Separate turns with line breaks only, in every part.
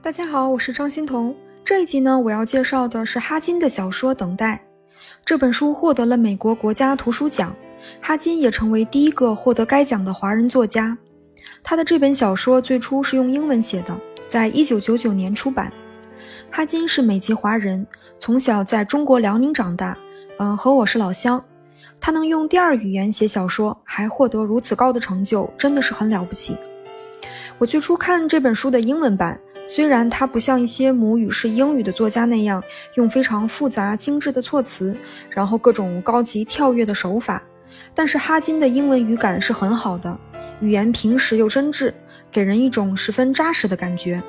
大家好，我是张欣彤。这一集呢，我要介绍的是哈金的小说《等待》。这本书获得了美国国家图书奖，哈金也成为第一个获得该奖的华人作家。他的这本小说最初是用英文写的，在一九九九年出版。哈金是美籍华人，从小在中国辽宁长大，嗯，和我是老乡。他能用第二语言写小说，还获得如此高的成就，真的是很了不起。我最初看这本书的英文版。虽然他不像一些母语是英语的作家那样用非常复杂精致的措辞，然后各种高级跳跃的手法，但是哈金的英文语感是很好的，语言平实又真挚，给人一种十分扎实的感觉。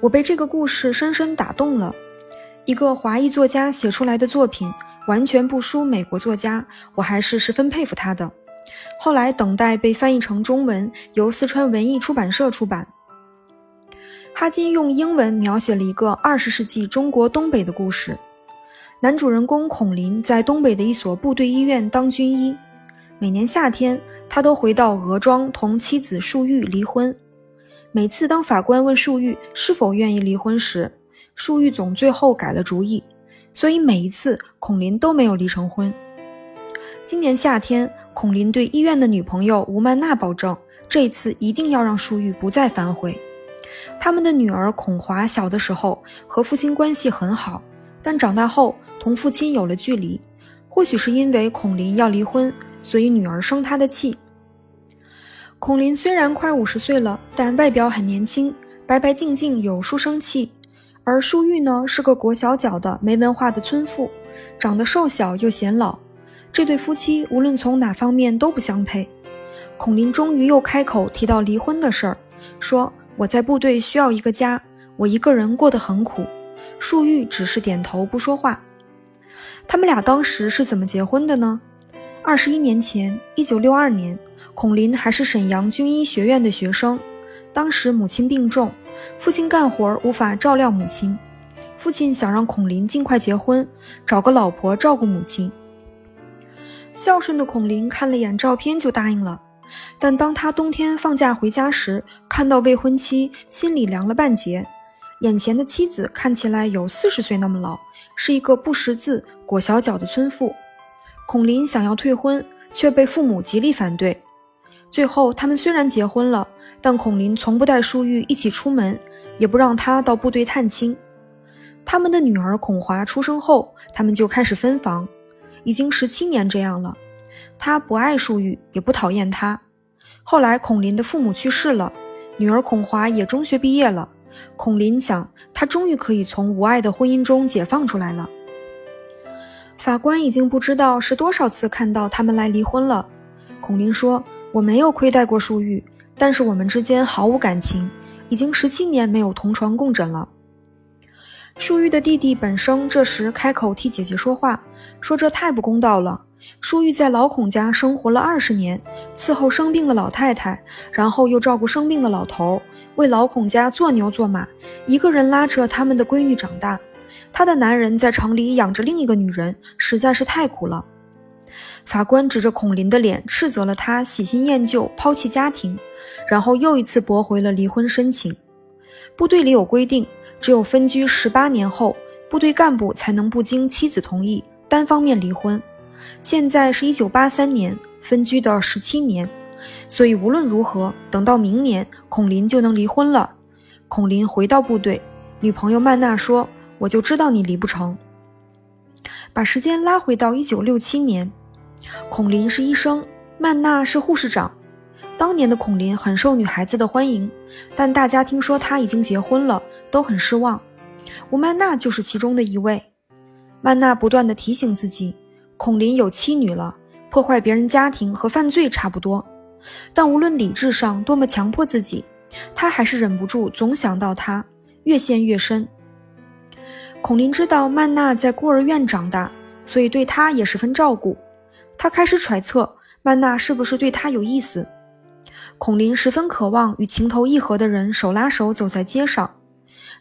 我被这个故事深深打动了。一个华裔作家写出来的作品，完全不输美国作家，我还是十分佩服他的。后来《等待》被翻译成中文，由四川文艺出版社出版。哈金用英文描写了一个二十世纪中国东北的故事。男主人公孔林在东北的一所部队医院当军医，每年夏天他都回到俄庄同妻子树玉离婚。每次当法官问树玉是否愿意离婚时，树玉总最后改了主意，所以每一次孔林都没有离成婚。今年夏天，孔林对医院的女朋友吴曼娜保证，这次一定要让树玉不再反悔。他们的女儿孔华小的时候和父亲关系很好，但长大后同父亲有了距离。或许是因为孔林要离婚，所以女儿生他的气。孔林虽然快五十岁了，但外表很年轻，白白净净，有书生气。而舒玉呢，是个裹小脚的没文化的村妇，长得瘦小又显老。这对夫妻无论从哪方面都不相配。孔林终于又开口提到离婚的事儿，说。我在部队需要一个家，我一个人过得很苦。树玉只是点头不说话。他们俩当时是怎么结婚的呢？二十一年前，一九六二年，孔林还是沈阳军医学院的学生。当时母亲病重，父亲干活无法照料母亲，父亲想让孔林尽快结婚，找个老婆照顾母亲。孝顺的孔林看了眼照片就答应了。但当他冬天放假回家时，看到未婚妻，心里凉了半截。眼前的妻子看起来有四十岁那么老，是一个不识字、裹小脚的村妇。孔林想要退婚，却被父母极力反对。最后，他们虽然结婚了，但孔林从不带淑玉一起出门，也不让她到部队探亲。他们的女儿孔华出生后，他们就开始分房，已经十七年这样了。他不爱淑玉，也不讨厌她。后来，孔林的父母去世了，女儿孔华也中学毕业了。孔林想，他终于可以从无爱的婚姻中解放出来了。法官已经不知道是多少次看到他们来离婚了。孔林说：“我没有亏待过淑玉，但是我们之间毫无感情，已经十七年没有同床共枕了。”淑玉的弟弟本生这时开口替姐姐说话，说：“这太不公道了。”舒玉在老孔家生活了二十年，伺候生病的老太太，然后又照顾生病的老头，为老孔家做牛做马，一个人拉扯他们的闺女长大。他的男人在城里养着另一个女人，实在是太苦了。法官指着孔林的脸，斥责了他喜新厌旧、抛弃家庭，然后又一次驳回了离婚申请。部队里有规定，只有分居十八年后，部队干部才能不经妻子同意单方面离婚。现在是一九八三年，分居的十七年，所以无论如何，等到明年，孔林就能离婚了。孔林回到部队，女朋友曼娜说：“我就知道你离不成。”把时间拉回到一九六七年，孔林是医生，曼娜是护士长。当年的孔林很受女孩子的欢迎，但大家听说他已经结婚了，都很失望。吴曼娜就是其中的一位。曼娜不断地提醒自己。孔林有妻女了，破坏别人家庭和犯罪差不多。但无论理智上多么强迫自己，他还是忍不住总想到他，越陷越深。孔林知道曼娜在孤儿院长大，所以对她也十分照顾。他开始揣测曼娜是不是对他有意思。孔林十分渴望与情投意合的人手拉手走在街上，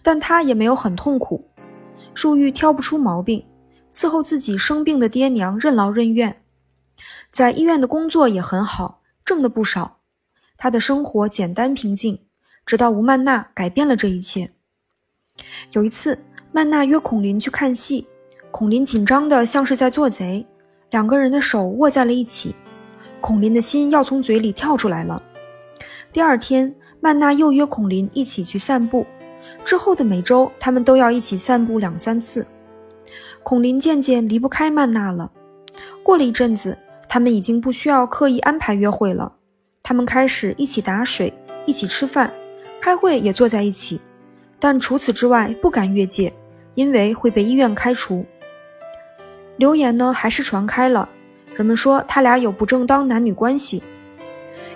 但他也没有很痛苦。树玉挑不出毛病。伺候自己生病的爹娘，任劳任怨，在医院的工作也很好，挣的不少。他的生活简单平静，直到吴曼娜改变了这一切。有一次，曼娜约孔林去看戏，孔林紧张的像是在做贼，两个人的手握在了一起，孔林的心要从嘴里跳出来了。第二天，曼娜又约孔林一起去散步，之后的每周，他们都要一起散步两三次。孔林渐渐离不开曼娜了。过了一阵子，他们已经不需要刻意安排约会了，他们开始一起打水，一起吃饭，开会也坐在一起。但除此之外不敢越界，因为会被医院开除。流言呢还是传开了，人们说他俩有不正当男女关系。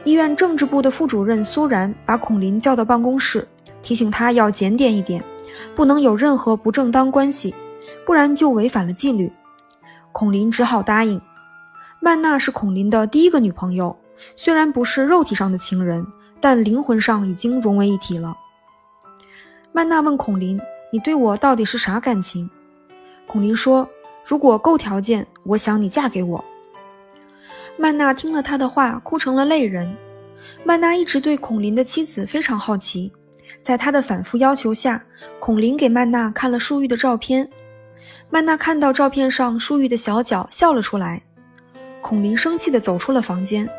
医院政治部的副主任苏然把孔林叫到办公室，提醒他要检点一点，不能有任何不正当关系，不然就违反了纪律。孔林只好答应。曼娜是孔林的第一个女朋友，虽然不是肉体上的情人，但灵魂上已经融为一体了。曼娜问孔林：“你对我到底是啥感情？”孔林说：“如果够条件，我想你嫁给我。”曼娜听了他的话，哭成了泪人。曼娜一直对孔林的妻子非常好奇，在他的反复要求下，孔林给曼娜看了舒玉的照片。曼娜看到照片上舒玉的小脚，笑了出来。孔林生气地走出了房间。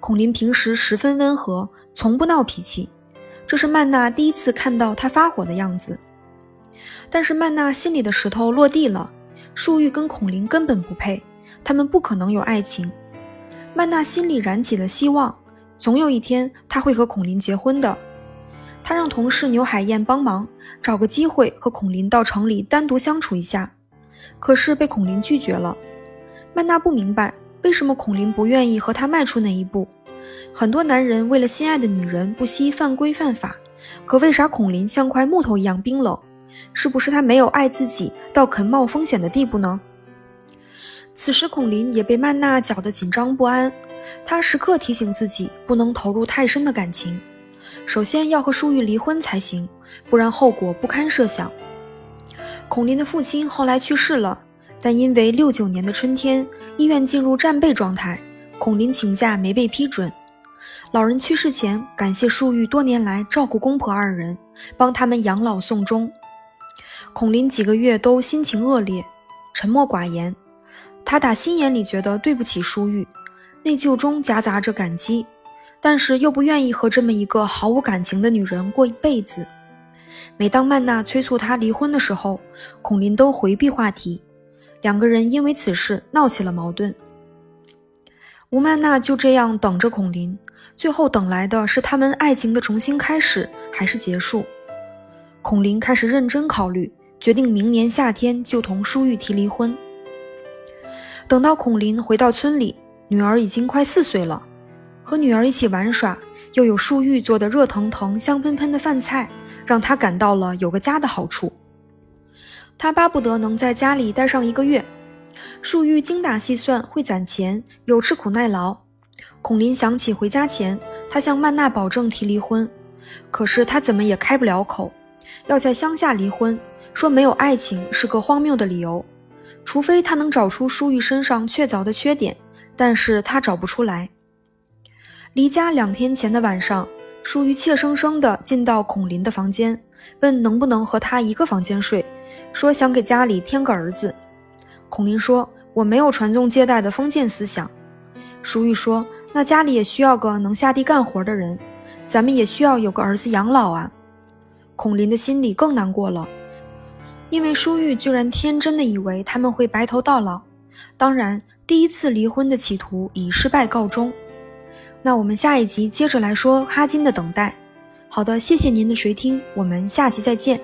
孔林平时十分温和，从不闹脾气。这是曼娜第一次看到他发火的样子，但是曼娜心里的石头落地了。树玉跟孔林根本不配，他们不可能有爱情。曼娜心里燃起了希望，总有一天她会和孔林结婚的。他让同事牛海燕帮忙找个机会和孔林到城里单独相处一下，可是被孔林拒绝了。曼娜不明白为什么孔林不愿意和她迈出那一步。很多男人为了心爱的女人不惜犯规犯法，可为啥孔林像块木头一样冰冷？是不是他没有爱自己到肯冒风险的地步呢？此时孔林也被曼娜搅得紧张不安，他时刻提醒自己不能投入太深的感情，首先要和舒玉离婚才行，不然后果不堪设想。孔林的父亲后来去世了，但因为六九年的春天医院进入战备状态。孔林请假没被批准。老人去世前，感谢舒玉多年来照顾公婆二人，帮他们养老送终。孔林几个月都心情恶劣，沉默寡言。他打心眼里觉得对不起舒玉，内疚中夹杂着感激，但是又不愿意和这么一个毫无感情的女人过一辈子。每当曼娜催促他离婚的时候，孔林都回避话题，两个人因为此事闹起了矛盾。吴曼娜就这样等着孔林，最后等来的是他们爱情的重新开始还是结束？孔林开始认真考虑，决定明年夏天就同舒玉提离婚。等到孔林回到村里，女儿已经快四岁了，和女儿一起玩耍，又有树玉做的热腾腾、香喷喷的饭菜，让他感到了有个家的好处。他巴不得能在家里待上一个月。树玉精打细算，会攒钱，又吃苦耐劳。孔林想起回家前，他向曼娜保证提离婚，可是他怎么也开不了口，要在乡下离婚，说没有爱情是个荒谬的理由，除非他能找出舒玉身上确凿的缺点，但是他找不出来。离家两天前的晚上，舒玉怯生生地进到孔林的房间，问能不能和他一个房间睡，说想给家里添个儿子。孔林说：“我没有传宗接代的封建思想。”舒玉说：“那家里也需要个能下地干活的人，咱们也需要有个儿子养老啊。”孔林的心里更难过了，因为舒玉居然天真的以为他们会白头到老。当然，第一次离婚的企图以失败告终。那我们下一集接着来说哈金的等待。好的，谢谢您的垂听，我们下集再见。